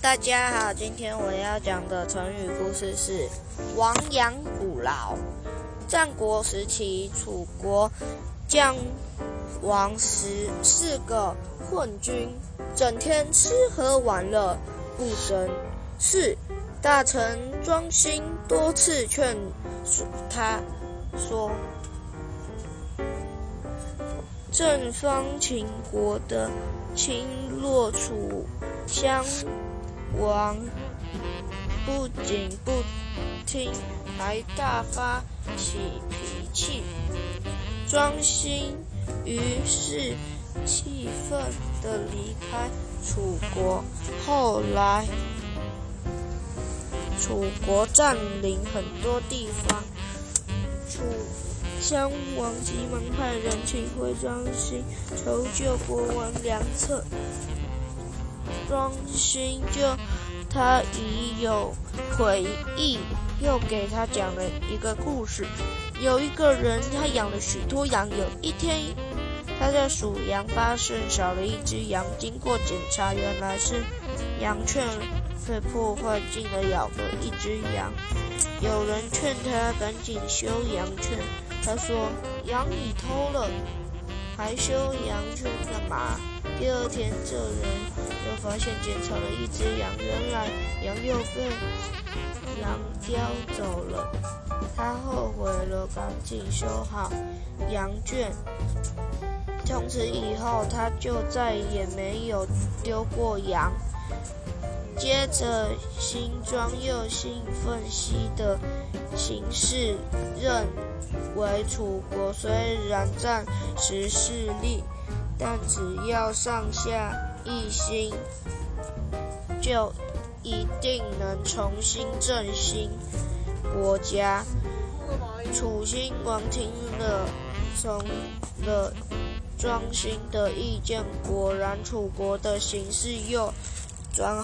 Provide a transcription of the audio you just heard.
大家好，今天我要讲的成语故事是“亡羊补牢”。战国时期，楚国将王时是个混君，整天吃喝玩乐，不争事。大臣庄辛多次劝他说：“正方秦国的侵略楚襄王不仅不听，还大发起脾气。庄辛于是气愤的离开楚国。后来。楚国占领很多地方，楚襄王急忙派人请回庄辛求救国王良策。庄辛就他已有回忆，又给他讲了一个故事。有一个人，他养了许多羊，有一天他在数羊，发现少了一只羊，经过检查，原来是羊圈。被破坏，进了咬了一只羊。有人劝他赶紧修羊圈，他说：“羊你偷了，还修羊圈干嘛？”第二天，这人发现检查了一只羊，原来羊又被羊叼走了。他后悔了，赶紧修好羊圈。从此以后，他就再也没有丢过羊。接着，新庄又兴奋西的形势认为，楚国虽然暂时势力，但只要上下一心，就一定能重新振兴国家。楚兴王听了，从了庄辛的意见，果然楚国的形势又转。